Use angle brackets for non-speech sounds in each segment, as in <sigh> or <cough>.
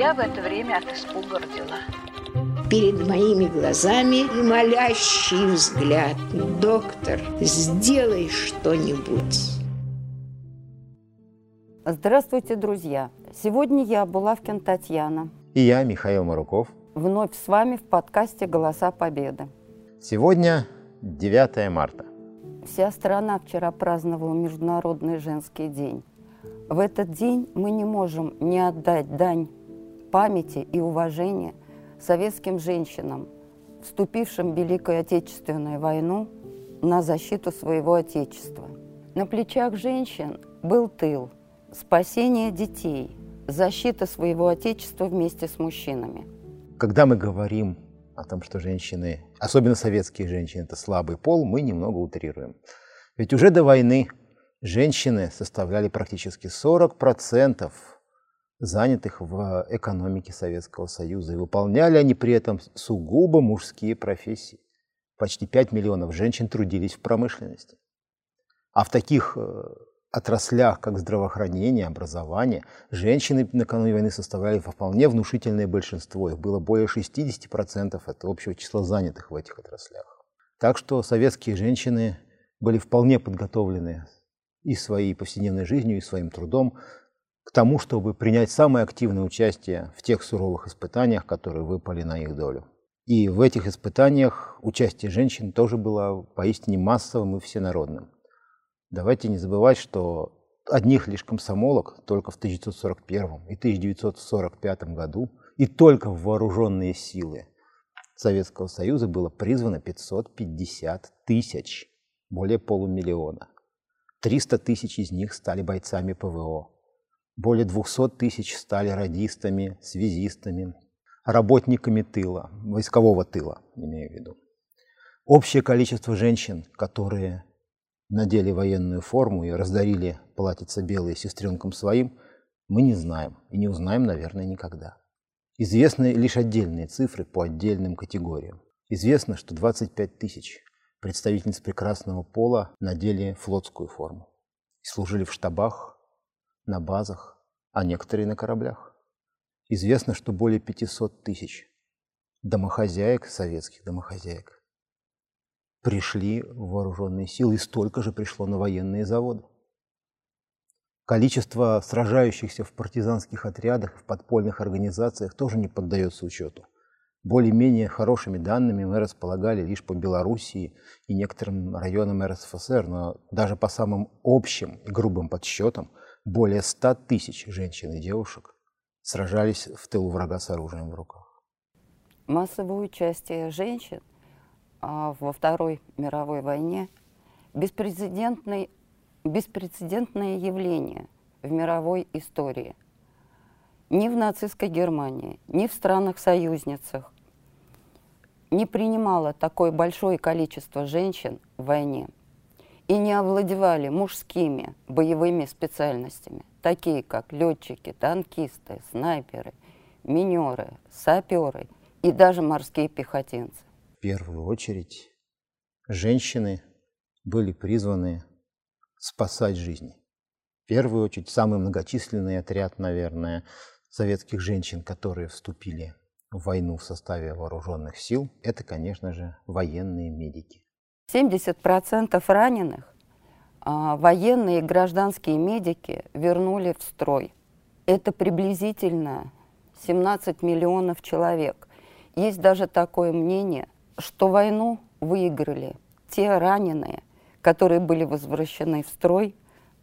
Я в это время от испуга родила. Перед моими глазами молящий взгляд. Доктор, сделай что-нибудь. Здравствуйте, друзья! Сегодня я, Булавкин Татьяна. И я, Михаил Маруков. Вновь с вами в подкасте «Голоса Победы». Сегодня 9 марта. Вся страна вчера праздновала Международный женский день. В этот день мы не можем не отдать дань памяти и уважения советским женщинам, вступившим в Великую Отечественную войну на защиту своего Отечества. На плечах женщин был тыл – спасение детей, защита своего Отечества вместе с мужчинами. Когда мы говорим о том, что женщины, особенно советские женщины, это слабый пол, мы немного утрируем. Ведь уже до войны женщины составляли практически 40% занятых в экономике Советского Союза. И выполняли они при этом сугубо мужские профессии. Почти 5 миллионов женщин трудились в промышленности. А в таких э, отраслях, как здравоохранение, образование, женщины накануне войны составляли вполне внушительное большинство. Их было более 60% от общего числа занятых в этих отраслях. Так что советские женщины были вполне подготовлены и своей повседневной жизнью, и своим трудом к тому, чтобы принять самое активное участие в тех суровых испытаниях, которые выпали на их долю. И в этих испытаниях участие женщин тоже было поистине массовым и всенародным. Давайте не забывать, что одних лишь комсомолок только в 1941 и 1945 году и только в вооруженные силы Советского Союза было призвано 550 тысяч, более полумиллиона. 300 тысяч из них стали бойцами ПВО. Более 200 тысяч стали радистами, связистами, работниками тыла, войскового тыла, имею в виду. Общее количество женщин, которые надели военную форму и раздарили платьица белые сестренкам своим, мы не знаем и не узнаем, наверное, никогда. Известны лишь отдельные цифры по отдельным категориям. Известно, что 25 тысяч представительниц прекрасного пола надели флотскую форму и служили в штабах, на базах, а некоторые на кораблях. Известно, что более 500 тысяч домохозяек, советских домохозяек, пришли в вооруженные силы, и столько же пришло на военные заводы. Количество сражающихся в партизанских отрядах, в подпольных организациях тоже не поддается учету. Более-менее хорошими данными мы располагали лишь по Белоруссии и некоторым районам РСФСР, но даже по самым общим и грубым подсчетам более 100 тысяч женщин и девушек сражались в тылу врага с оружием в руках. Массовое участие женщин а, во Второй мировой войне беспрецедентное, беспрецедентное явление в мировой истории. Ни в нацистской Германии, ни в странах-союзницах не принимало такое большое количество женщин в войне и не овладевали мужскими боевыми специальностями, такие как летчики, танкисты, снайперы, минеры, саперы и даже морские пехотинцы первую очередь женщины были призваны спасать жизни. В первую очередь самый многочисленный отряд, наверное, советских женщин, которые вступили в войну в составе вооруженных сил, это, конечно же, военные медики. 70% раненых а, военные и гражданские медики вернули в строй. Это приблизительно 17 миллионов человек. Есть даже такое мнение – что войну выиграли те раненые, которые были возвращены в строй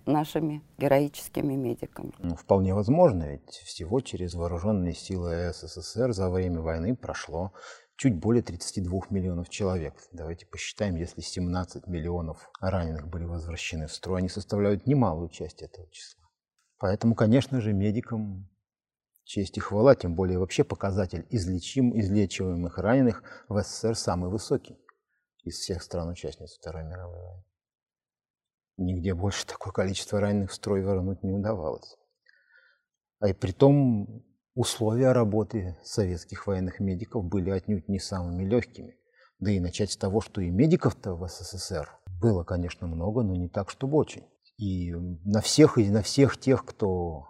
нашими героическими медиками. Ну, вполне возможно, ведь всего через вооруженные силы СССР за время войны прошло чуть более 32 миллионов человек. Давайте посчитаем, если 17 миллионов раненых были возвращены в строй, они составляют немалую часть этого числа. Поэтому, конечно же, медикам Честь и хвала, тем более вообще показатель излечим, излечиваемых раненых в СССР самый высокий из всех стран-участниц Второй мировой войны. Нигде больше такое количество раненых в строй вернуть не удавалось. А и при том условия работы советских военных медиков были отнюдь не самыми легкими. Да и начать с того, что и медиков-то в СССР было, конечно, много, но не так, чтобы очень. И на всех, и на всех тех, кто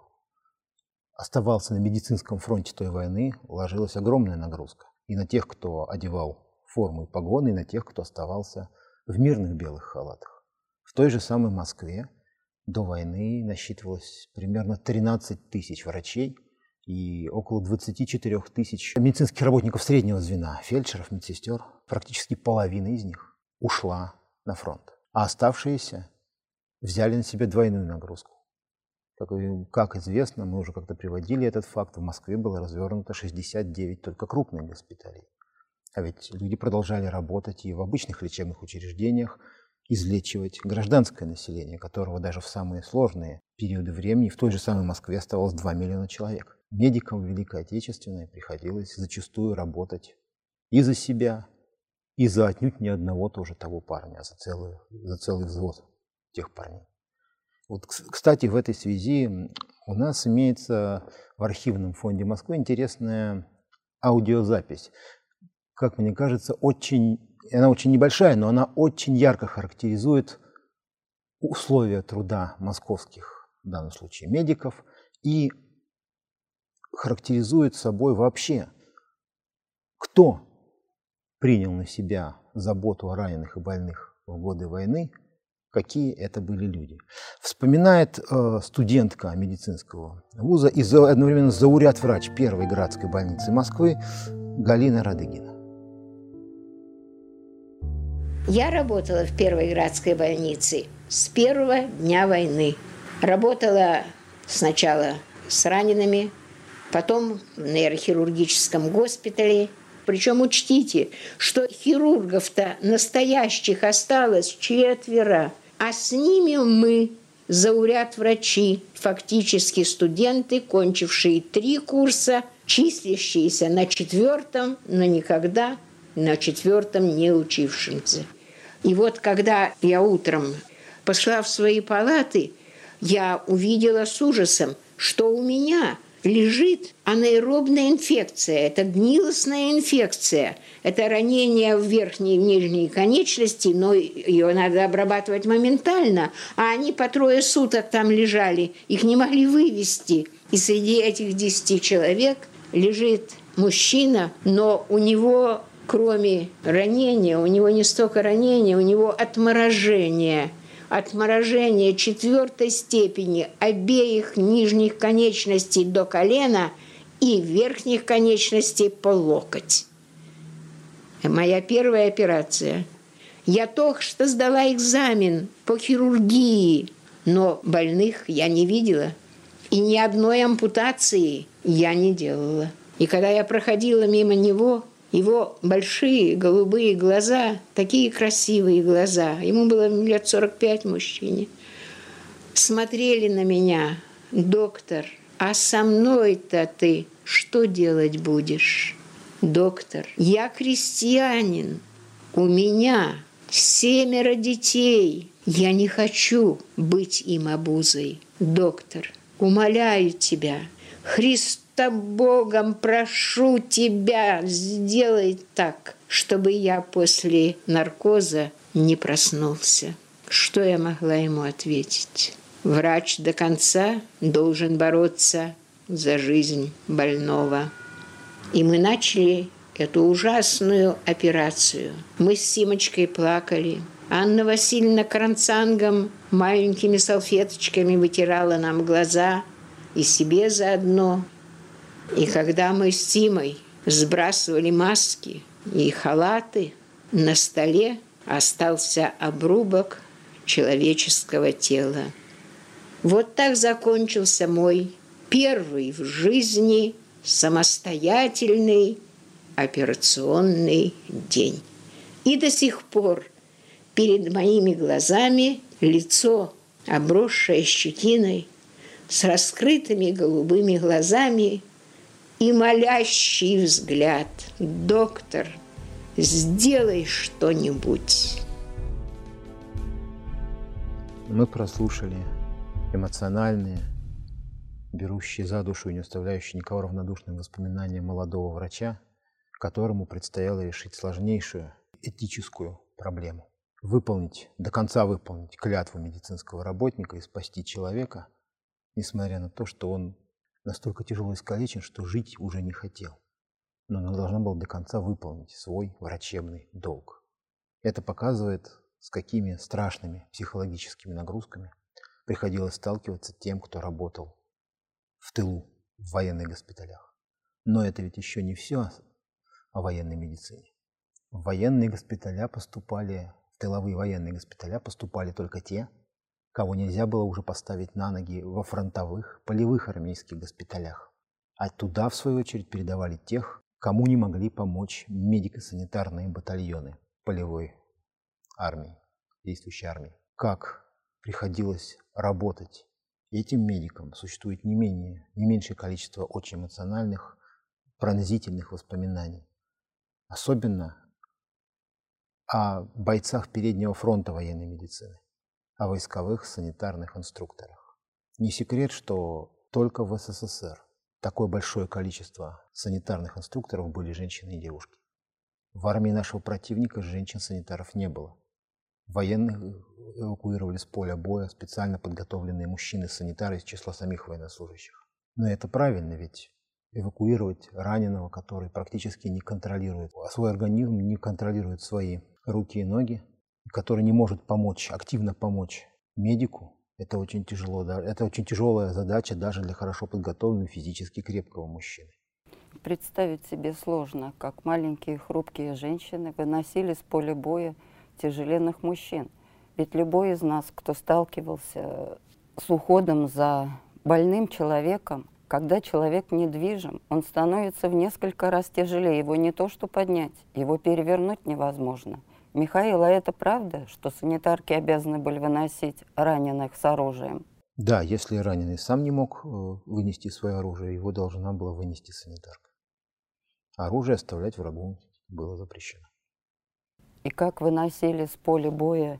оставался на медицинском фронте той войны, ложилась огромная нагрузка. И на тех, кто одевал форму и погоны, и на тех, кто оставался в мирных белых халатах. Той же самой Москве до войны насчитывалось примерно 13 тысяч врачей и около 24 тысяч медицинских работников среднего звена, фельдшеров, медсестер. Практически половина из них ушла на фронт. А оставшиеся взяли на себя двойную нагрузку. Как, как известно, мы уже как-то приводили этот факт, в Москве было развернуто 69 только крупных госпиталей. А ведь люди продолжали работать и в обычных лечебных учреждениях, излечивать гражданское население, которого даже в самые сложные периоды времени в той же самой Москве оставалось 2 миллиона человек. Медикам Великой Отечественной приходилось зачастую работать и за себя, и за отнюдь не одного тоже того парня, а за целый, за целый взвод тех парней. Вот, кстати, в этой связи у нас имеется в архивном фонде Москвы интересная аудиозапись. Как мне кажется, очень, она очень небольшая, но она очень ярко характеризует условия труда московских, в данном случае, медиков, и характеризует собой вообще, кто принял на себя заботу о раненых и больных в годы войны – какие это были люди. Вспоминает э, студентка медицинского вуза и за, одновременно зауряд-врач первой градской больницы Москвы Галина Радыгина. Я работала в первой градской больнице с первого дня войны. Работала сначала с ранеными, потом в нейрохирургическом госпитале. Причем учтите, что хирургов-то настоящих осталось четверо – а с ними мы, зауряд врачи, фактически студенты, кончившие три курса, числящиеся на четвертом, но никогда на четвертом не учившимся. И вот когда я утром пошла в свои палаты, я увидела с ужасом, что у меня лежит анаэробная инфекция, это гнилостная инфекция, это ранение в верхней и нижней конечности, но ее надо обрабатывать моментально, а они по трое суток там лежали, их не могли вывести. И среди этих десяти человек лежит мужчина, но у него кроме ранения, у него не столько ранения, у него отморожение – отморожение четвертой степени обеих нижних конечностей до колена и верхних конечностей по локоть. Моя первая операция. Я только что сдала экзамен по хирургии, но больных я не видела. И ни одной ампутации я не делала. И когда я проходила мимо него, его большие голубые глаза, такие красивые глаза, ему было лет 45 мужчине, смотрели на меня, доктор, а со мной-то ты что делать будешь? Доктор, я крестьянин, у меня семеро детей, я не хочу быть им обузой. Доктор, умоляю тебя, Христос Христа Богом прошу тебя, сделай так, чтобы я после наркоза не проснулся. Что я могла ему ответить? Врач до конца должен бороться за жизнь больного. И мы начали эту ужасную операцию. Мы с Симочкой плакали. Анна Васильевна кранцангом маленькими салфеточками вытирала нам глаза и себе заодно. И когда мы с Тимой сбрасывали маски и халаты, на столе остался обрубок человеческого тела. Вот так закончился мой первый в жизни самостоятельный операционный день. И до сих пор перед моими глазами лицо, обросшее щетиной, с раскрытыми голубыми глазами и молящий взгляд. Доктор, сделай что-нибудь. Мы прослушали эмоциональные, берущие за душу и не оставляющие никого равнодушным воспоминания молодого врача, которому предстояло решить сложнейшую этическую проблему. Выполнить, до конца выполнить клятву медицинского работника и спасти человека, несмотря на то, что он настолько тяжело искалечен, что жить уже не хотел. Но она должна была до конца выполнить свой врачебный долг. Это показывает, с какими страшными психологическими нагрузками приходилось сталкиваться тем, кто работал в тылу, в военных госпиталях. Но это ведь еще не все о военной медицине. В военные госпиталя поступали, в тыловые военные госпиталя поступали только те, кого нельзя было уже поставить на ноги во фронтовых, полевых армейских госпиталях. А туда, в свою очередь, передавали тех, кому не могли помочь медико-санитарные батальоны полевой армии, действующей армии. Как приходилось работать этим медикам, существует не, менее, не меньшее количество очень эмоциональных, пронзительных воспоминаний. Особенно о бойцах переднего фронта военной медицины о войсковых санитарных инструкторах. Не секрет, что только в СССР такое большое количество санитарных инструкторов были женщины и девушки. В армии нашего противника женщин-санитаров не было. Военных эвакуировали с поля боя специально подготовленные мужчины-санитары из числа самих военнослужащих. Но это правильно, ведь эвакуировать раненого, который практически не контролирует, а свой организм не контролирует свои руки и ноги, который не может помочь, активно помочь медику, это очень тяжело, это очень тяжелая задача даже для хорошо подготовленного физически крепкого мужчины. Представить себе сложно, как маленькие хрупкие женщины выносили с поля боя тяжеленных мужчин. Ведь любой из нас, кто сталкивался с уходом за больным человеком, когда человек недвижим, он становится в несколько раз тяжелее. Его не то что поднять, его перевернуть невозможно – Михаил, а это правда, что санитарки обязаны были выносить раненых с оружием? Да, если раненый сам не мог э, вынести свое оружие, его должна была вынести санитарка. Оружие оставлять врагу было запрещено. И как выносили с поля боя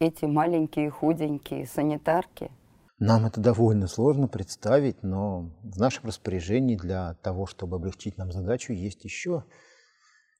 эти маленькие худенькие санитарки? Нам это довольно сложно представить, но в нашем распоряжении для того, чтобы облегчить нам задачу, есть еще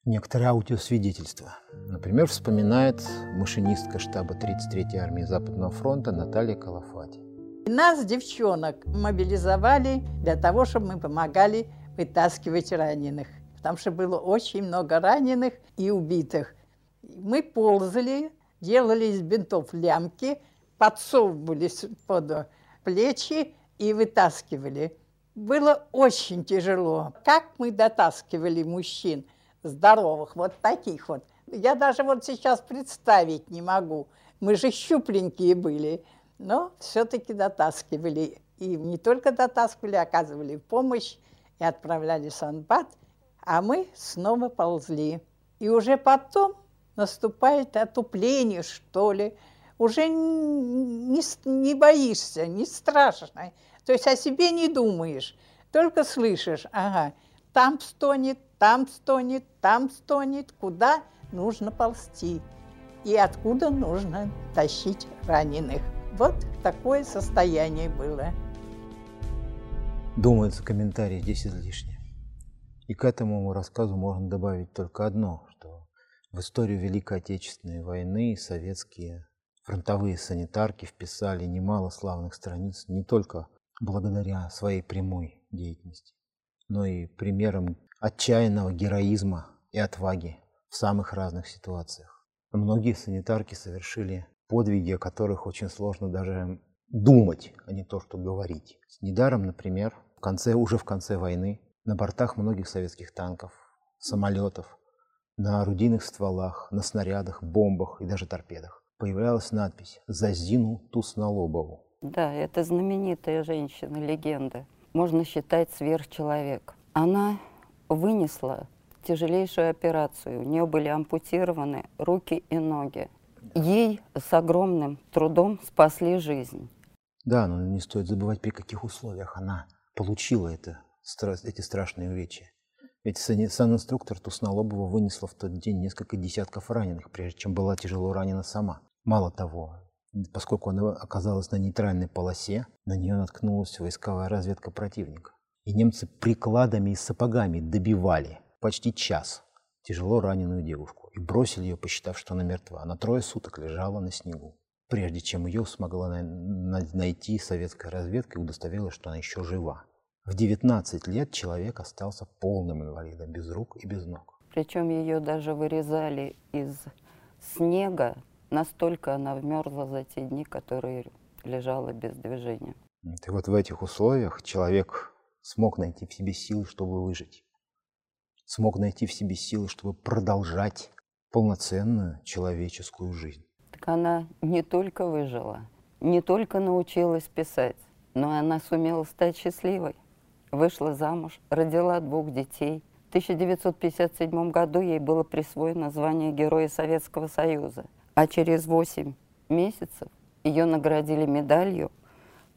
некоторые аудиосвидетельства. Например, вспоминает машинистка штаба 33-й армии Западного фронта Наталья Калафати. Нас, девчонок, мобилизовали для того, чтобы мы помогали вытаскивать раненых. Потому что было очень много раненых и убитых. Мы ползали, делали из бинтов лямки, подсовывались под плечи и вытаскивали. Было очень тяжело. Как мы дотаскивали мужчин – здоровых, вот таких вот. Я даже вот сейчас представить не могу. Мы же щупленькие были, но все-таки дотаскивали. И не только дотаскивали, оказывали помощь и отправляли санбат, а мы снова ползли. И уже потом наступает отупление, что ли. Уже не, не боишься, не страшно. То есть о себе не думаешь, только слышишь, ага, там стонет, там стонет, там стонет, куда нужно ползти и откуда нужно тащить раненых. Вот такое состояние было. Думается, комментарий здесь излишне. И к этому рассказу можно добавить только одно, что в историю Великой Отечественной войны советские фронтовые санитарки вписали немало славных страниц не только благодаря своей прямой деятельности, но и примером отчаянного героизма и отваги в самых разных ситуациях. Многие санитарки совершили подвиги, о которых очень сложно даже думать, а не то, что говорить. Недаром, например, в конце, уже в конце войны на бортах многих советских танков, самолетов, на орудийных стволах, на снарядах, бомбах и даже торпедах появлялась надпись «За Зину Туснолобову». Да, это знаменитая женщина, легенда. Можно считать сверхчеловек. Она вынесла тяжелейшую операцию. У нее были ампутированы руки и ноги. Ей с огромным трудом спасли жизнь. Да, но не стоит забывать, при каких условиях она получила это, эти страшные увечья. Ведь санинструктор Туснолобова вынесла в тот день несколько десятков раненых, прежде чем была тяжело ранена сама. Мало того, поскольку она оказалась на нейтральной полосе, на нее наткнулась войсковая разведка противника. И немцы прикладами и сапогами добивали почти час тяжело раненую девушку и бросили ее, посчитав, что она мертва. Она трое суток лежала на снегу, прежде чем ее смогла найти советская разведка и удостоверилась, что она еще жива. В 19 лет человек остался полным инвалидом, без рук и без ног. Причем ее даже вырезали из снега, настолько она вмерзла за те дни, которые лежала без движения. И вот в этих условиях человек смог найти в себе силы, чтобы выжить. Смог найти в себе силы, чтобы продолжать полноценную человеческую жизнь. Так она не только выжила, не только научилась писать, но она сумела стать счастливой. Вышла замуж, родила двух детей. В 1957 году ей было присвоено звание Героя Советского Союза. А через 8 месяцев ее наградили медалью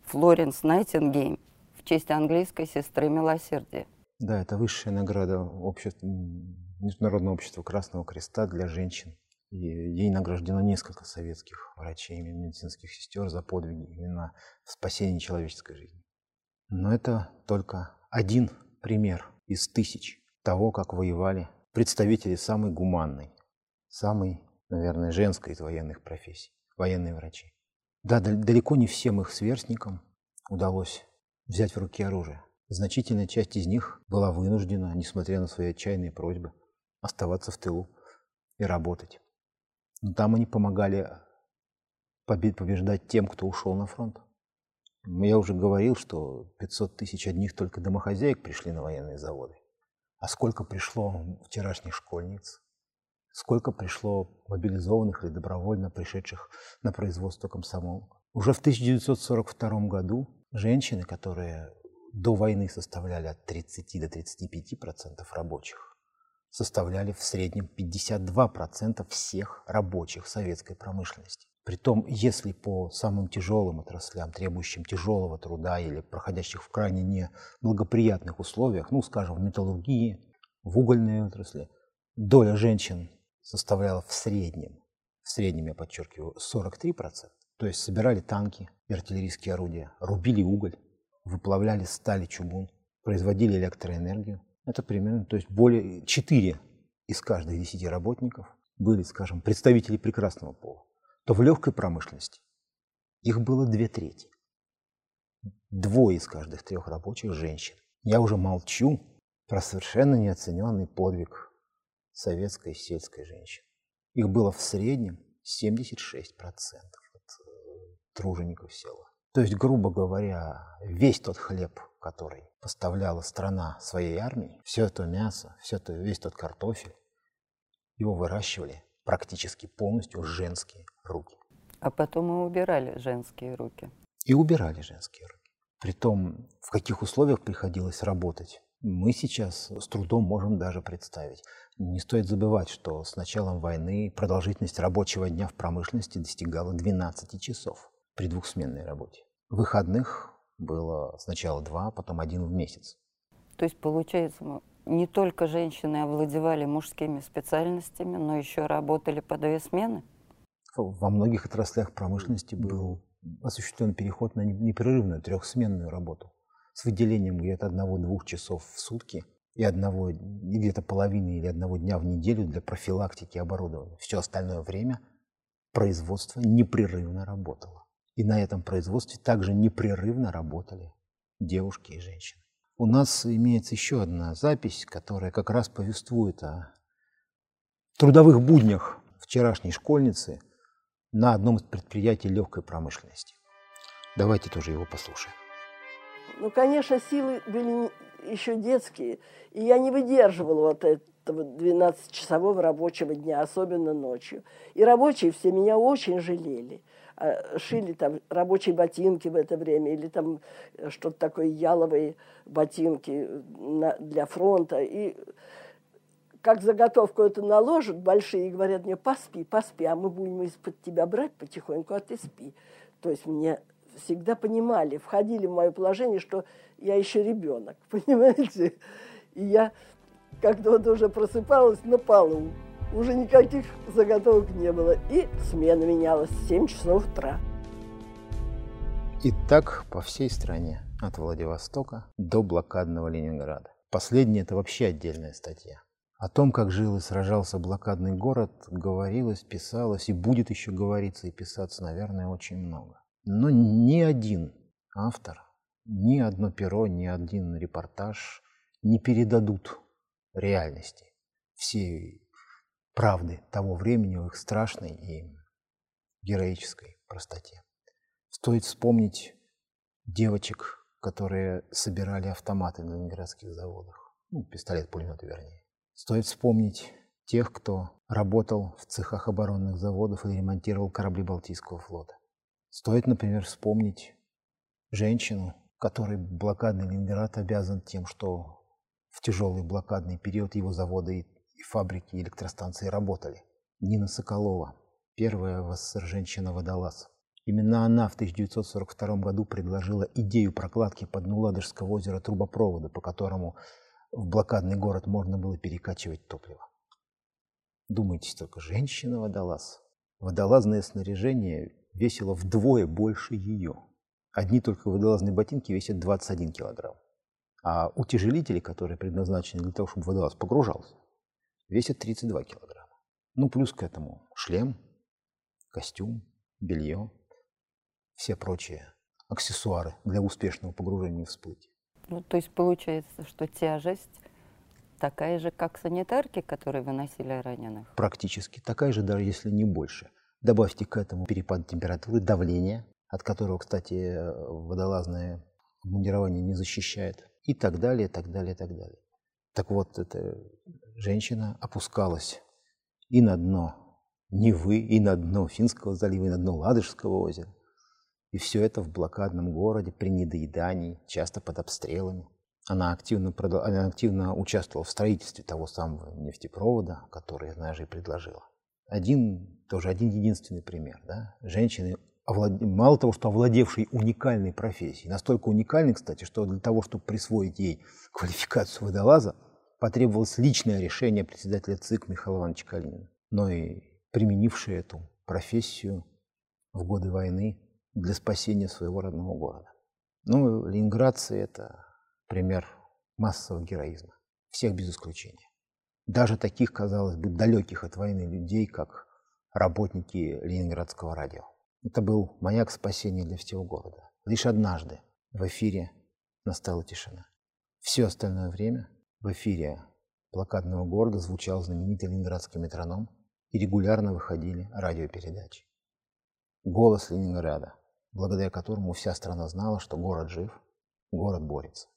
Флоренс Найтингейм в честь английской сестры милосердия. Да, это высшая награда общества, Международного общества Красного Креста для женщин. И ей награждено несколько советских врачей и медицинских сестер за подвиги именно в спасении человеческой жизни. Но это только один пример из тысяч того, как воевали представители самой гуманной, самой, наверное, женской из военных профессий, военные врачи. Да, далеко не всем их сверстникам удалось взять в руки оружие. Значительная часть из них была вынуждена, несмотря на свои отчаянные просьбы, оставаться в тылу и работать. Но там они помогали побеждать тем, кто ушел на фронт. Я уже говорил, что 500 тысяч одних только домохозяек пришли на военные заводы. А сколько пришло вчерашних школьниц? Сколько пришло мобилизованных или добровольно пришедших на производство комсомолок? Уже в 1942 году женщины, которые до войны составляли от 30 до 35 процентов рабочих, составляли в среднем 52% всех рабочих советской промышленности. Притом, если по самым тяжелым отраслям, требующим тяжелого труда или проходящих в крайне неблагоприятных условиях, ну, скажем, в металлургии, в угольной отрасли, доля женщин составляла в среднем, в среднем, я подчеркиваю, 43%. То есть собирали танки и артиллерийские орудия, рубили уголь, выплавляли сталь и чугун, производили электроэнергию. Это примерно, то есть более 4 из каждых 10 работников были, скажем, представители прекрасного пола. То в легкой промышленности их было две трети. Двое из каждых трех рабочих женщин. Я уже молчу про совершенно неоцененный подвиг советской сельской женщины. Их было в среднем 76% от э, тружеников села. То есть, грубо говоря, весь тот хлеб, который поставляла страна своей армии, все это мясо, все это, весь тот картофель, его выращивали практически полностью женские руки. А потом и убирали женские руки. И убирали женские руки. Притом, в каких условиях приходилось работать, мы сейчас с трудом можем даже представить. Не стоит забывать, что с началом войны продолжительность рабочего дня в промышленности достигала 12 часов при двухсменной работе. Выходных было сначала два, потом один в месяц. То есть, получается, не только женщины овладевали мужскими специальностями, но еще работали по две смены? Во многих отраслях промышленности был осуществлен переход на непрерывную трехсменную работу с выделением где-то одного-двух часов в сутки и одного, где-то половины или одного дня в неделю для профилактики оборудования. Все остальное время производство непрерывно работало. И на этом производстве также непрерывно работали девушки и женщины. У нас имеется еще одна запись, которая как раз повествует о трудовых буднях вчерашней школьницы на одном из предприятий легкой промышленности. Давайте тоже его послушаем. Ну, конечно, силы были еще детские, и я не выдерживала вот этого 12-часового рабочего дня, особенно ночью. И рабочие все меня очень жалели. А, шили там рабочие ботинки в это время или там что-то такое яловые ботинки для фронта. И как заготовку это наложат большие и говорят мне, поспи, поспи, а мы будем из-под тебя брать потихоньку, а ты спи. То есть мне всегда понимали, входили в мое положение, что я еще ребенок, <laughs> понимаете? И я как-то вот уже просыпалась на полу, уже никаких заготовок не было, и смена менялась в 7 часов утра. И так по всей стране, от Владивостока до блокадного Ленинграда. Последняя – это вообще отдельная статья. О том, как жил и сражался блокадный город, говорилось, писалось и будет еще говориться и писаться, наверное, очень много. Но ни один автор ни одно перо, ни один репортаж не передадут реальности, всей правды того времени в их страшной и героической простоте. Стоит вспомнить девочек, которые собирали автоматы на ленинградских заводах. Ну, пистолет-пулемет, вернее. Стоит вспомнить тех, кто работал в цехах оборонных заводов и ремонтировал корабли Балтийского флота. Стоит, например, вспомнить женщину, которой блокадный Ленинград обязан тем, что в тяжелый блокадный период его заводы и фабрики, и электростанции работали. Нина Соколова, первая в СССР женщина-водолаз. Именно она в 1942 году предложила идею прокладки под Ладожского озера трубопровода, по которому в блокадный город можно было перекачивать топливо. Думаете, только женщина-водолаз. Водолазное снаряжение весило вдвое больше ее. Одни только водолазные ботинки весят 21 килограмм. А утяжелители, которые предназначены для того, чтобы водолаз погружался, весят 32 килограмма. Ну, плюс к этому шлем, костюм, белье, все прочие аксессуары для успешного погружения в всплытие. Ну, то есть получается, что тяжесть такая же, как санитарки, которые выносили раненых? Практически такая же, даже если не больше. Добавьте к этому перепад температуры, давление, от которого, кстати, водолазное мундирование не защищает, и так далее, так далее, так далее. Так вот, эта женщина опускалась и на дно Невы, и на дно Финского залива, и на дно Ладожского озера. И все это в блокадном городе, при недоедании, часто под обстрелами. Она активно, она активно участвовала в строительстве того самого нефтепровода, который я даже и предложила. Один, тоже один единственный пример. Да? Женщины, мало того, что овладевшей уникальной профессией, настолько уникальной, кстати, что для того, чтобы присвоить ей квалификацию водолаза, потребовалось личное решение председателя ЦИК Михаила Ивановича Калинина. Но и применившая эту профессию в годы войны для спасения своего родного города. Ну, ленинградцы – это пример массового героизма, всех без исключения. Даже таких, казалось бы, далеких от войны людей, как работники Ленинградского радио. Это был маяк спасения для всего города. Лишь однажды в эфире настала тишина. Все остальное время в эфире блокадного города звучал знаменитый ленинградский метроном и регулярно выходили радиопередачи. Голос Ленинграда благодаря которому вся страна знала, что город жив, город борется.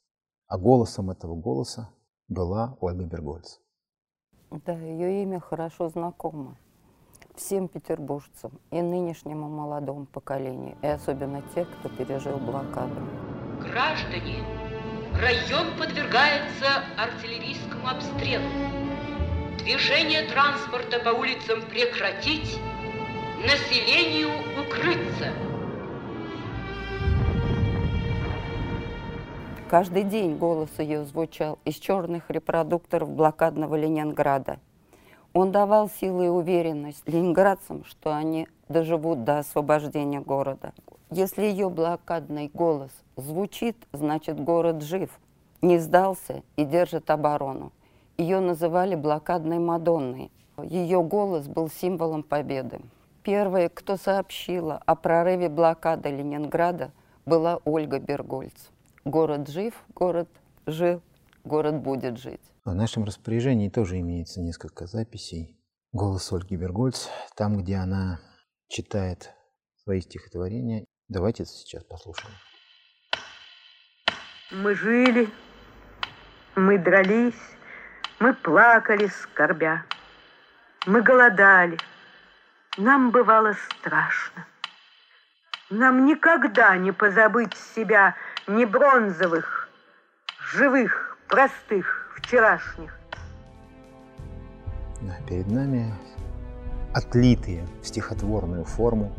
А голосом этого голоса была Ольга Бергольц. Да, ее имя хорошо знакомо всем петербуржцам и нынешнему молодому поколению, и особенно тех, кто пережил блокаду. Граждане, район подвергается артиллерийскому обстрелу. Движение транспорта по улицам прекратить, населению укрыться. Каждый день голос ее звучал из черных репродукторов блокадного Ленинграда. Он давал силы и уверенность ленинградцам, что они доживут до освобождения города. Если ее блокадный голос звучит, значит город жив, не сдался и держит оборону. Ее называли блокадной Мадонной. Ее голос был символом победы. Первой, кто сообщила о прорыве блокады Ленинграда, была Ольга Бергольц. Город жив, город жил, город будет жить. В нашем распоряжении тоже имеется несколько записей. Голос Ольги Бергольц, там, где она читает свои стихотворения. Давайте это сейчас послушаем. Мы жили, мы дрались, мы плакали, скорбя. Мы голодали, нам бывало страшно. Нам никогда не позабыть себя не бронзовых, живых, простых, вчерашних. Перед нами отлитые в стихотворную форму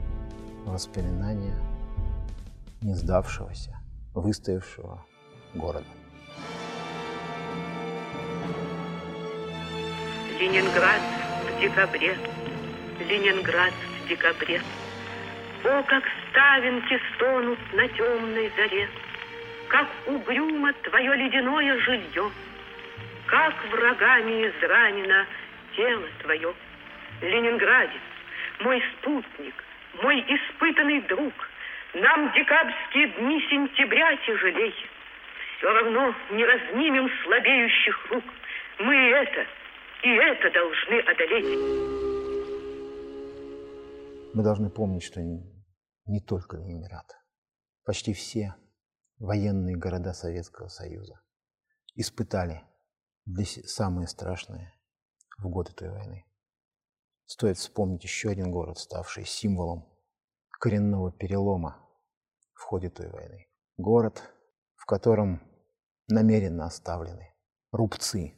воспоминания не сдавшегося, выстоявшего города. Ленинград в декабре, Ленинград в декабре. О, как ставинки стонут на темной заре, как угрюмо твое ледяное жилье, Как врагами изранено тело твое. Ленинградец, мой спутник, мой испытанный друг, Нам декабрьские дни сентября тяжелей. Все равно не разнимем слабеющих рук. Мы и это, и это должны одолеть. Мы должны помнить, что не только Ленинград, почти все военные города Советского Союза испытали самые страшные в год этой войны. Стоит вспомнить еще один город, ставший символом коренного перелома в ходе той войны. Город, в котором намеренно оставлены рубцы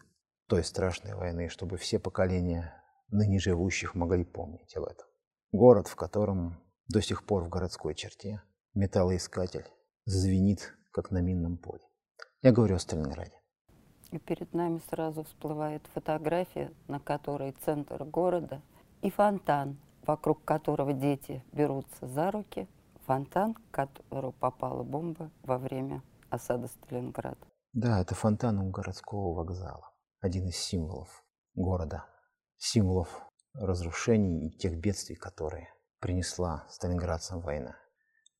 той страшной войны, чтобы все поколения ныне живущих могли помнить об этом. Город, в котором до сих пор в городской черте металлоискатель звенит, как на минном поле. Я говорю о Сталинграде. И перед нами сразу всплывает фотография, на которой центр города и фонтан, вокруг которого дети берутся за руки. Фонтан, в который попала бомба во время осады Сталинграда. Да, это фонтан у городского вокзала. Один из символов города. Символов разрушений и тех бедствий, которые принесла сталинградцам война.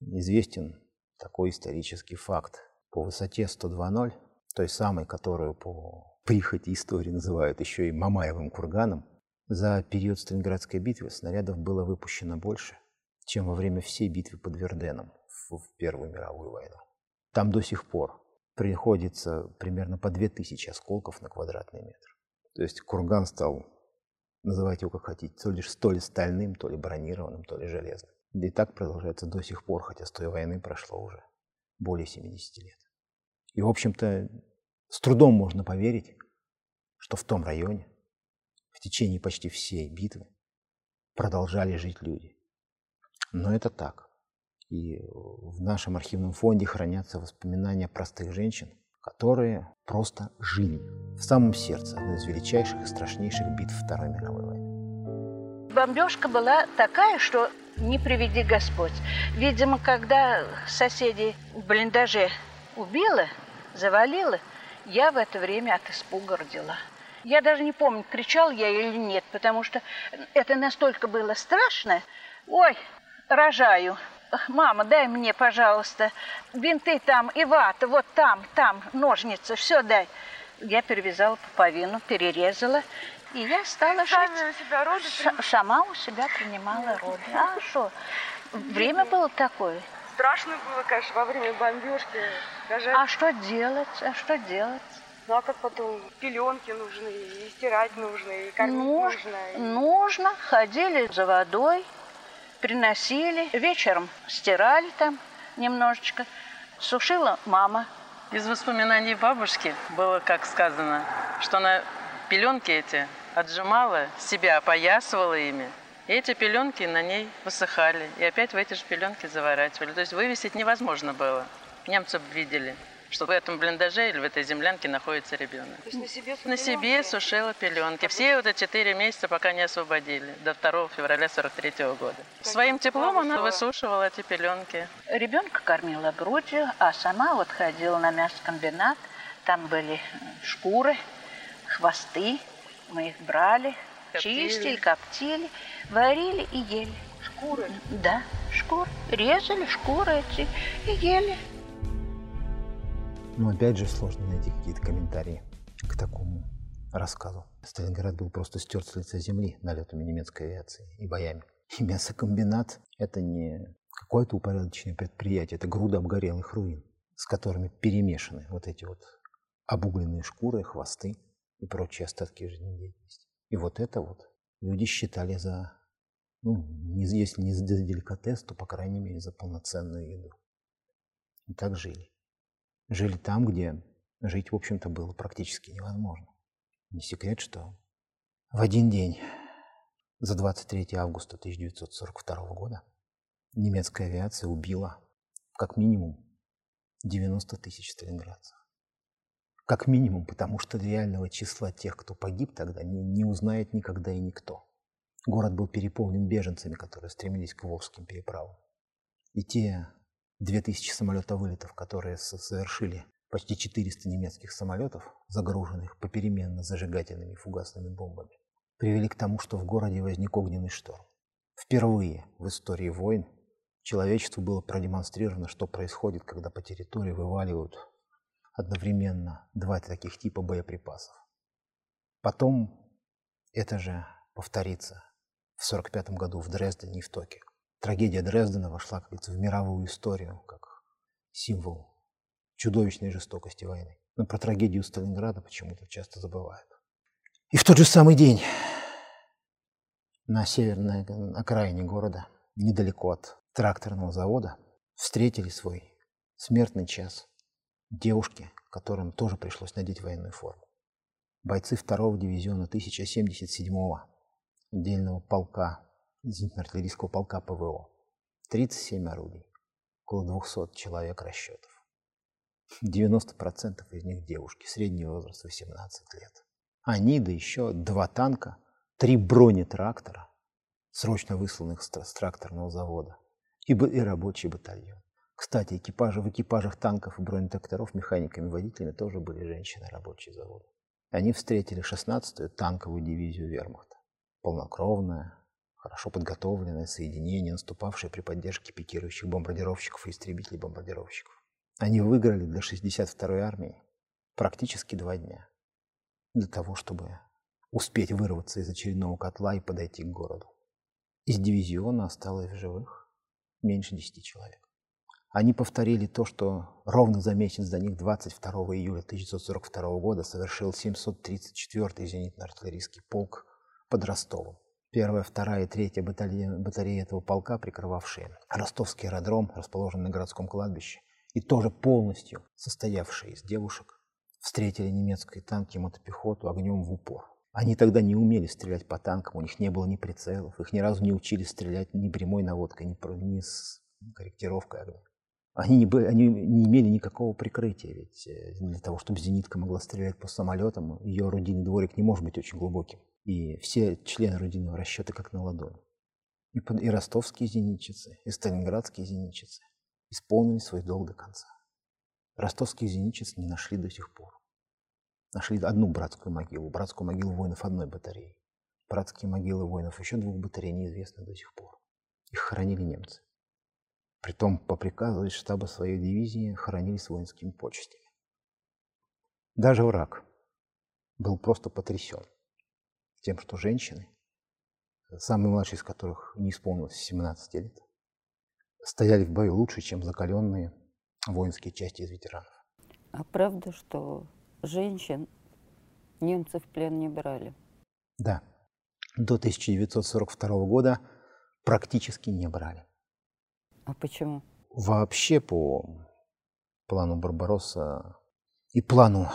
Известен такой исторический факт. По высоте 102.0, той самой, которую по прихоти истории называют еще и Мамаевым курганом, за период Сталинградской битвы снарядов было выпущено больше, чем во время всей битвы под Верденом в Первую мировую войну. Там до сих пор приходится примерно по 2000 осколков на квадратный метр. То есть курган стал, называйте его как хотите, то ли, то ли стальным, то ли бронированным, то ли железным. И так продолжается до сих пор, хотя с той войны прошло уже более 70 лет. И, в общем-то, с трудом можно поверить, что в том районе в течение почти всей битвы продолжали жить люди. Но это так. И в нашем архивном фонде хранятся воспоминания простых женщин, которые просто жили в самом сердце одной из величайших и страшнейших битв Второй мировой войны. Бомбежка была такая, что не приведи Господь. Видимо, когда соседи в блиндаже убила, завалила, я в это время от испуга родила. Я даже не помню, кричал я или нет, потому что это настолько было страшно. Ой, рожаю. Мама, дай мне, пожалуйста, бинты там и вата, вот там, там, ножницы, все дай. Я перевязала пуповину, перерезала, и я стала Сами жить. у себя роды С- Сама у себя принимала роды. А что? Время было такое. Страшно было, конечно, во время бомбежки. Даже... А что делать? А что делать? Ну а как потом? Пеленки нужны, и стирать нужно, и кормить Нуж- нужно. и- Нужно. Ходили за водой, приносили. Вечером стирали там немножечко. Сушила мама. Из воспоминаний бабушки было, как сказано, что она пеленки эти отжимала, себя опоясывала ими. И эти пеленки на ней высыхали. И опять в эти же пеленки заворачивали. То есть вывесить невозможно было. Немцы бы видели, что в этом блиндаже или в этой землянке находится ребенок. То есть на себе На себе сушила пеленки. Все вот эти четыре месяца, пока не освободили, до 2 февраля 43 года. Своим теплом она высушивала эти пеленки. Ребенка кормила грудью, а сама вот ходила на мясокомбинат. Там были шкуры, хвосты. Мы их брали, Коптили. чистили, коптили, варили и ели. Шкуры. Да, шкуры. Резали шкуры эти и ели. Но опять же сложно найти какие-то комментарии к такому рассказу. Сталинград был просто стерт с лица земли налетами немецкой авиации и боями. И мясокомбинат – это не какое-то упорядоченное предприятие, это груда обгорелых руин, с которыми перемешаны вот эти вот обугленные шкуры, хвосты и прочие остатки жизнедеятельности. И вот это вот люди считали за, ну, если не за деликатес, то, по крайней мере, за полноценную еду. И так жили. Жили там, где жить, в общем-то, было практически невозможно. Не секрет, что в один день, за 23 августа 1942 года, немецкая авиация убила как минимум 90 тысяч сталинградцев. Как минимум, потому что реального числа тех, кто погиб тогда, не, не узнает никогда и никто. Город был переполнен беженцами, которые стремились к Волжским переправам. И те 2000 самолетов-вылетов, которые со- совершили почти 400 немецких самолетов, загруженных попеременно зажигательными и фугасными бомбами, привели к тому, что в городе возник огненный шторм. Впервые в истории войн человечеству было продемонстрировано, что происходит, когда по территории вываливают одновременно два таких типа боеприпасов. Потом это же повторится в 1945 году в Дрездене и в Токио. Трагедия Дрездена вошла, как в мировую историю, как символ чудовищной жестокости войны. Но про трагедию Сталинграда почему-то часто забывают. И в тот же самый день на северной окраине города, недалеко от тракторного завода, встретили свой смертный час девушки, которым тоже пришлось надеть военную форму. Бойцы второго дивизиона 1077-го отдельного полка, зенитно-артиллерийского полка ПВО. 37 орудий, около 200 человек расчетов. 90% из них девушки, средний возраст 18 лет. Они, да еще два танка, три бронетрактора, срочно высланных с тракторного завода, и, рабочий батальон. Кстати, экипажи, в экипажах танков и бронетракторов механиками, водителями тоже были женщины рабочие завода. Они встретили 16-ю танковую дивизию вермахта. Полнокровная, хорошо подготовленное соединение, наступавшее при поддержке пикирующих бомбардировщиков и истребителей-бомбардировщиков. Они выиграли для 62-й армии практически два дня для того, чтобы успеть вырваться из очередного котла и подойти к городу. Из дивизиона осталось в живых меньше 10 человек. Они повторили то, что ровно за месяц до них 22 июля 1942 года совершил 734-й зенитно-артиллерийский полк под Ростовом. Первая, вторая и третья батареи, этого полка, прикрывавшие ростовский аэродром, расположенный на городском кладбище, и тоже полностью состоявшие из девушек, встретили немецкие танки и мотопехоту огнем в упор. Они тогда не умели стрелять по танкам, у них не было ни прицелов, их ни разу не учили стрелять ни прямой наводкой, ни, ни с корректировкой огня. Они не, были, они не имели никакого прикрытия, ведь э, для того, чтобы зенитка могла стрелять по самолетам, ее орудийный дворик не может быть очень глубоким. И все члены орудийного расчета как на ладони. И, и ростовские зенитчицы, и сталинградские зенитчицы исполнили свой долг до конца. Ростовских зенитчиц не нашли до сих пор. Нашли одну братскую могилу, братскую могилу воинов одной батареи. Братские могилы воинов еще двух батарей неизвестны до сих пор. Их хоронили немцы. Притом по приказу из штаба своей дивизии хоронили с воинскими почестями. Даже враг был просто потрясен тем, что женщины, самый младший из которых не исполнилось 17 лет, стояли в бою лучше, чем закаленные воинские части из ветеранов. А правда, что женщин немцы в плен не брали? Да. До 1942 года практически не брали. А почему? Вообще по плану Барбаросса и плану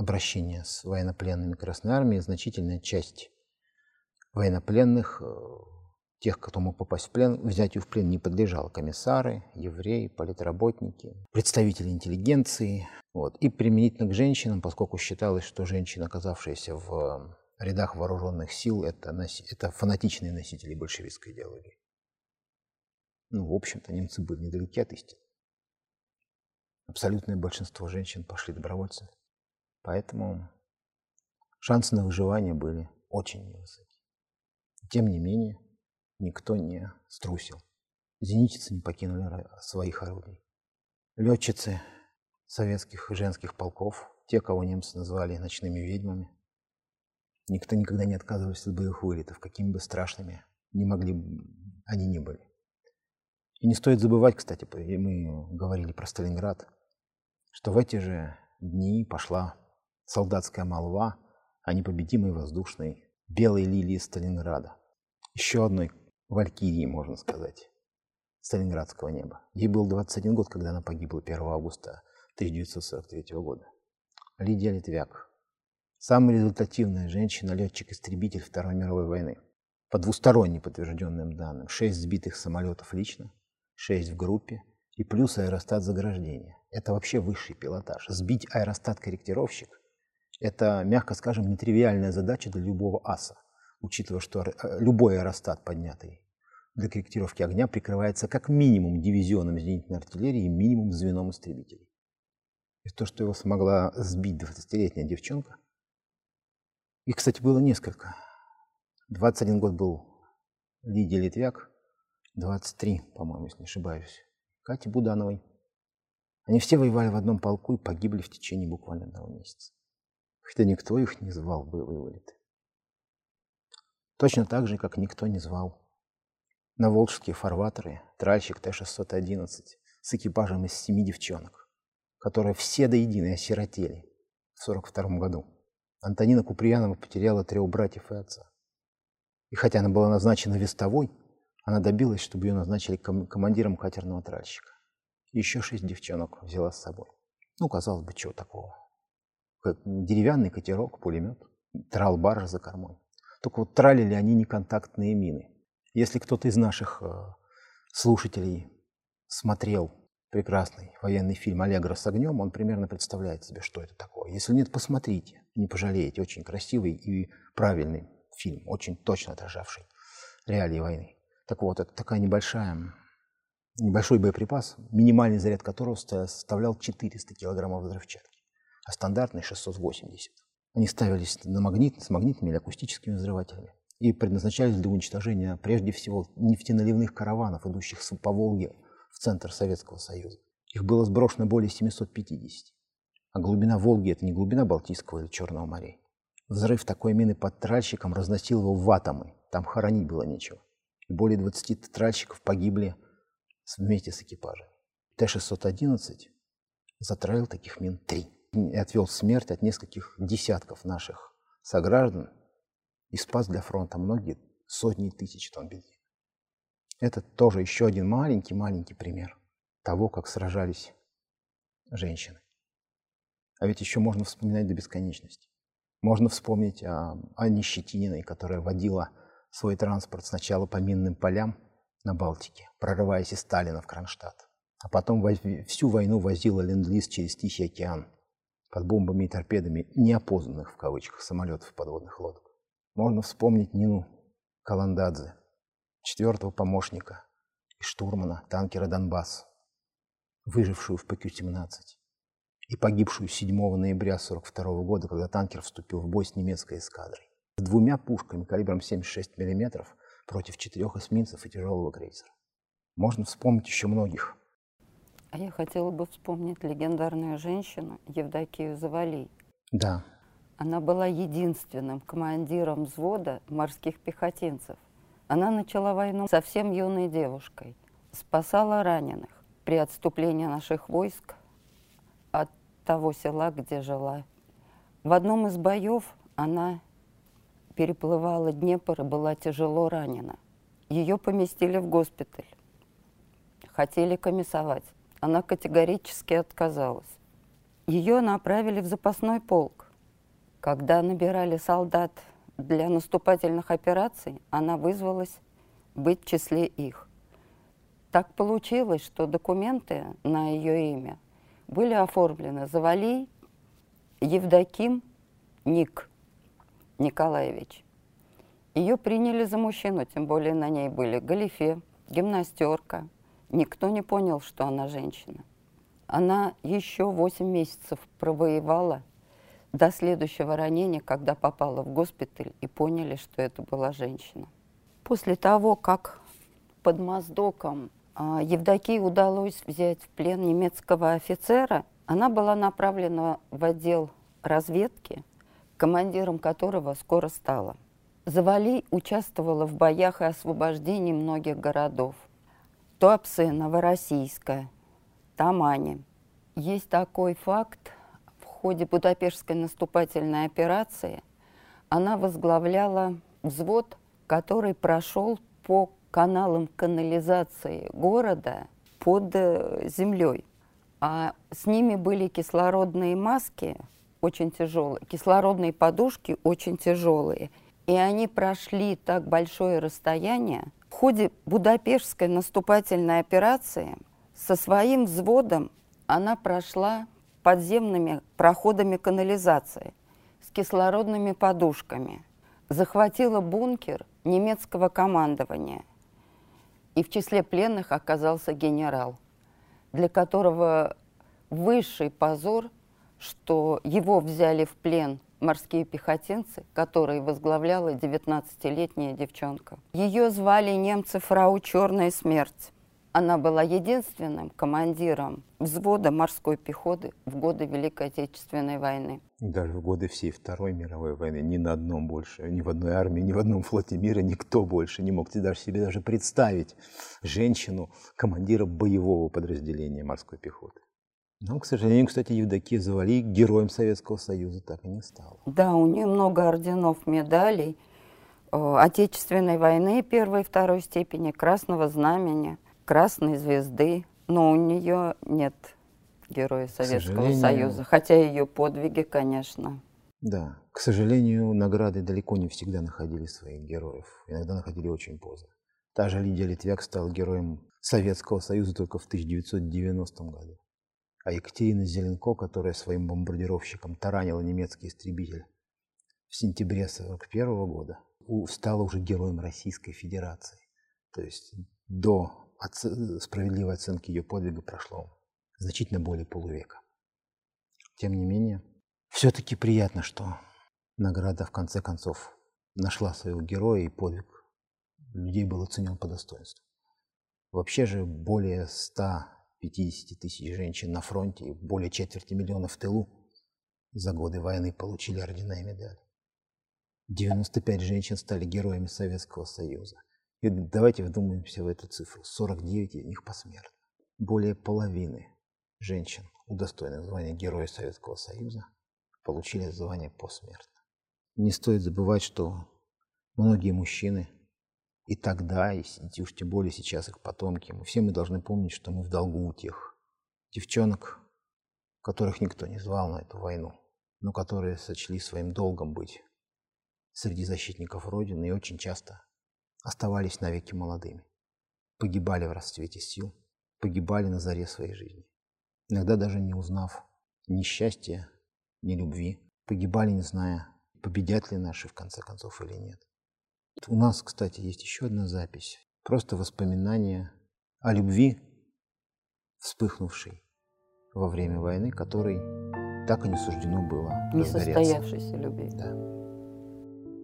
обращения с военнопленными Красной Армии значительная часть военнопленных, э, тех, кто мог попасть в плен, взятию в плен не подлежало. Комиссары, евреи, политработники, представители интеллигенции. Вот. И применительно к женщинам, поскольку считалось, что женщины, оказавшиеся в рядах вооруженных сил, это, это фанатичные носители большевистской идеологии. Ну, в общем-то, немцы были недалеки от истины. Абсолютное большинство женщин пошли добровольцами. Поэтому шансы на выживание были очень невысоки. Тем не менее, никто не струсил. Зенитчицы не покинули своих орудий. Летчицы советских женских полков, те, кого немцы называли ночными ведьмами, никто никогда не отказывался от боевых вылетов, какими бы страшными не могли они ни были. И не стоит забывать, кстати, мы говорили про Сталинград, что в эти же дни пошла солдатская молва о непобедимой воздушной белой лилии Сталинграда. Еще одной валькирии, можно сказать, сталинградского неба. Ей был 21 год, когда она погибла 1 августа 1943 года. Лидия Литвяк. Самая результативная женщина-летчик-истребитель Второй мировой войны. По двусторонне подтвержденным данным, шесть сбитых самолетов лично, 6 в группе и плюс аэростат заграждения. Это вообще высший пилотаж. Сбить аэростат-корректировщик – это, мягко скажем, нетривиальная задача для любого аса, учитывая, что э, любой аэростат, поднятый для корректировки огня, прикрывается как минимум дивизионом зенитной артиллерии и минимум звеном истребителей. И то, что его смогла сбить 20-летняя девчонка, их, кстати, было несколько. 21 год был Лидия Литвяк, 23, по-моему, если не ошибаюсь, Кати Будановой. Они все воевали в одном полку и погибли в течение буквально одного месяца. Хотя никто их не звал в боевые вылеты. Точно так же, как никто не звал на волжские фарватеры тральщик Т-611 с экипажем из семи девчонок, которые все до единой осиротели в 42 году. Антонина Куприянова потеряла трех братьев и отца. И хотя она была назначена вестовой, она добилась, чтобы ее назначили ком- командиром катерного тральщика. И еще шесть девчонок взяла с собой. Ну, казалось бы, чего такого. Деревянный катерок, пулемет, трал-баржа за кормой. Только вот тралили они неконтактные мины. Если кто-то из наших э, слушателей смотрел прекрасный военный фильм «Аллегро с огнем», он примерно представляет себе, что это такое. Если нет, посмотрите, не пожалеете. Очень красивый и правильный фильм, очень точно отражавший реалии войны. Так вот, это такая небольшая, небольшой боеприпас, минимальный заряд которого составлял 400 килограммов взрывчатки, а стандартный 680. Они ставились на магнит, с магнитными или акустическими взрывателями и предназначались для уничтожения прежде всего нефтеналивных караванов, идущих по Волге в центр Советского Союза. Их было сброшено более 750. А глубина Волги – это не глубина Балтийского или Черного морей. Взрыв такой мины под тральщиком разносил его в атомы. Там хоронить было нечего. И более 20 тральщиков погибли вместе с экипажем. Т-611 затравил таких мин три. И отвел смерть от нескольких десятков наших сограждан и спас для фронта многие сотни тысяч тонн бензина. Это тоже еще один маленький-маленький пример того, как сражались женщины. А ведь еще можно вспоминать до бесконечности. Можно вспомнить о Анне Щетининой, которая водила свой транспорт сначала по минным полям на Балтике, прорываясь из Сталина в Кронштадт, а потом всю войну возила ленд-лиз через Тихий океан под бомбами и торпедами неопознанных в кавычках самолетов подводных лодок. Можно вспомнить Нину Каландадзе, четвертого помощника и штурмана танкера «Донбасс», выжившую в ПК-17 и погибшую 7 ноября 1942 года, когда танкер вступил в бой с немецкой эскадрой. С двумя пушками калибром 76 мм против четырех эсминцев и тяжелого крейсера. Можно вспомнить еще многих. А я хотела бы вспомнить легендарную женщину Евдокию Завалей. Да. Она была единственным командиром взвода морских пехотинцев. Она начала войну совсем юной девушкой, спасала раненых при отступлении наших войск от того села, где жила. В одном из боев она переплывала Днепр и была тяжело ранена. Ее поместили в госпиталь. Хотели комиссовать. Она категорически отказалась. Ее направили в запасной полк. Когда набирали солдат для наступательных операций, она вызвалась быть в числе их. Так получилось, что документы на ее имя были оформлены Завалий Евдоким Ник Николаевич. Ее приняли за мужчину, тем более на ней были галифе, гимнастерка. Никто не понял, что она женщина. Она еще 8 месяцев провоевала до следующего ранения, когда попала в госпиталь и поняли, что это была женщина. После того, как под Моздоком а, Евдокии удалось взять в плен немецкого офицера, она была направлена в отдел разведки, командиром которого скоро стала. Завали участвовала в боях и освобождении многих городов. Туапсе, Новороссийска, Тамани. Есть такой факт, в ходе Будапештской наступательной операции она возглавляла взвод, который прошел по каналам канализации города под э, землей. А с ними были кислородные маски очень тяжелые, кислородные подушки очень тяжелые. И они прошли так большое расстояние. Ходе Будапештской наступательной операции со своим взводом она прошла подземными проходами канализации с кислородными подушками, захватила бункер немецкого командования. И в числе пленных оказался генерал, для которого высший позор, что его взяли в плен морские пехотинцы, которые возглавляла 19-летняя девчонка. Ее звали немцы фрау «Черная смерть». Она была единственным командиром взвода морской пехоты в годы Великой Отечественной войны. Даже в годы всей Второй мировой войны ни на одном больше, ни в одной армии, ни в одном флоте мира никто больше не мог даже себе даже представить женщину, командира боевого подразделения морской пехоты. Но, к сожалению, кстати, Евдокия Завали героем Советского Союза так и не стала. Да, у нее много орденов, медалей э, Отечественной войны первой и второй степени, Красного Знамени – Красной Звезды, но у нее нет Героя Советского Союза, хотя ее подвиги, конечно. Да, к сожалению, награды далеко не всегда находили своих героев, иногда находили очень поздно. Та же Лидия Литвяк стала героем Советского Союза только в 1990 году. А Екатерина Зеленко, которая своим бомбардировщиком таранила немецкий истребитель в сентябре 1941 года, стала уже героем Российской Федерации. То есть до справедливой оценки ее подвига прошло значительно более полувека. Тем не менее, все-таки приятно, что награда в конце концов нашла своего героя и подвиг людей был оценен по достоинству. Вообще же более 150 тысяч женщин на фронте и более четверти миллиона в тылу за годы войны получили ордена и медали. 95 женщин стали героями Советского Союза. И давайте вдумаемся в эту цифру. 49 из них посмертно. Более половины женщин, удостоенных звания Героя Советского Союза, получили звание посмертно. Не стоит забывать, что многие мужчины и тогда, и уж тем более сейчас их потомки, мы все мы должны помнить, что мы в долгу у тех девчонок, которых никто не звал на эту войну, но которые сочли своим долгом быть среди защитников Родины и очень часто оставались навеки молодыми, погибали в расцвете сил, погибали на заре своей жизни. Иногда даже не узнав ни счастья, ни любви, погибали, не зная, победят ли наши в конце концов или нет. У нас, кстати, есть еще одна запись, просто воспоминания о любви, вспыхнувшей во время войны, которой так и не суждено было Несостоявшейся любви. Да.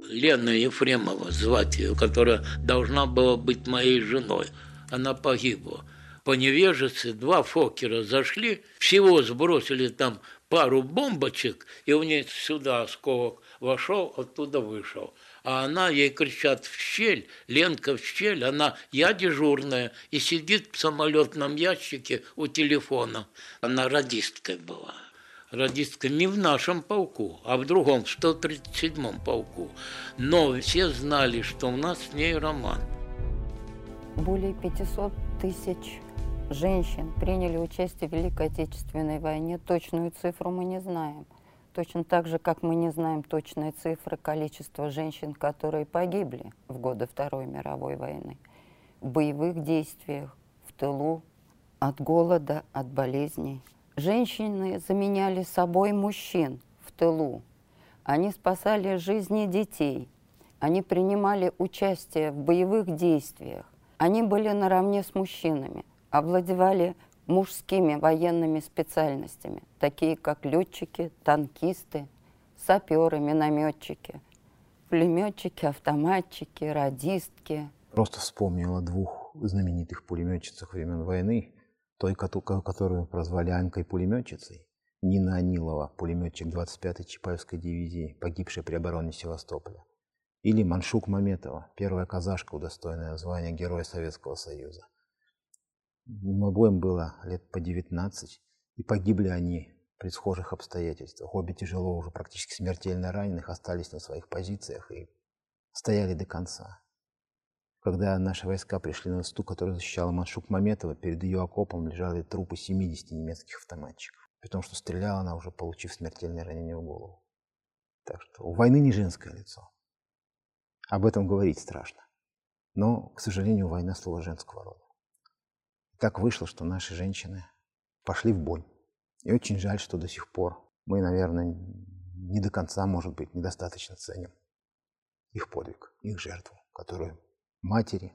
Лена Ефремова звать ее, которая должна была быть моей женой. Она погибла. По невежеству два фокера зашли, всего сбросили там пару бомбочек, и у нее сюда осколок вошел, оттуда вышел. А она, ей кричат в щель, Ленка в щель, она, я дежурная, и сидит в самолетном ящике у телефона. Она радисткой была радистка не в нашем полку, а в другом, в 137-м полку. Но все знали, что у нас с ней роман. Более 500 тысяч женщин приняли участие в Великой Отечественной войне. Точную цифру мы не знаем. Точно так же, как мы не знаем точные цифры количества женщин, которые погибли в годы Второй мировой войны. В боевых действиях, в тылу, от голода, от болезней – Женщины заменяли собой мужчин в тылу. Они спасали жизни детей. Они принимали участие в боевых действиях. Они были наравне с мужчинами, овладевали мужскими военными специальностями, такие как летчики, танкисты, саперы, минометчики, пулеметчики, автоматчики, радистки. Просто вспомнила двух знаменитых пулеметчицах времен войны, той, которую прозвали Анькой-пулеметчицей, Нина Анилова, пулеметчик 25-й Чапаевской дивизии, погибшая при обороне Севастополя. Или Маншук Маметова, первая казашка, удостоенная звания Героя Советского Союза. Им обоим было лет по 19, и погибли они при схожих обстоятельствах. Обе тяжело, уже практически смертельно раненых, остались на своих позициях и стояли до конца. Когда наши войска пришли на стук, который защищала Маншук Маметова, перед ее окопом лежали трупы 70 немецких автоматчиков. При том, что стреляла она уже, получив смертельное ранение в голову. Так что у войны не женское лицо. Об этом говорить страшно. Но, к сожалению, война слово женского рода. Так вышло, что наши женщины пошли в бой. И очень жаль, что до сих пор мы, наверное, не до конца, может быть, недостаточно ценим их подвиг, их жертву, которую матери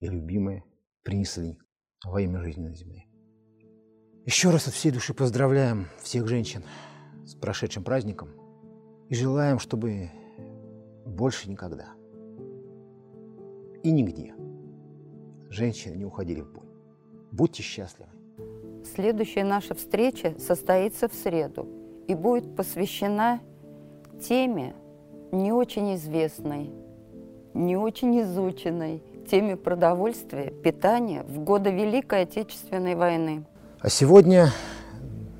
и любимые принесли во имя жизни на земле. Еще раз от всей души поздравляем всех женщин с прошедшим праздником И желаем, чтобы больше никогда и нигде женщины не уходили в бой. Будьте счастливы. Следующая наша встреча состоится в среду и будет посвящена теме не очень известной, не очень изученной, теме продовольствия, питания в годы Великой Отечественной войны. А сегодня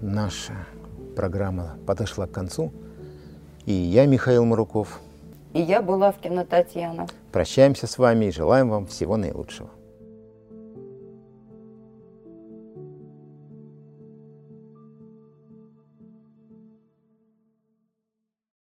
наша программа подошла к концу. И я, Михаил Маруков. И я, Булавкина Татьяна. Прощаемся с вами и желаем вам всего наилучшего.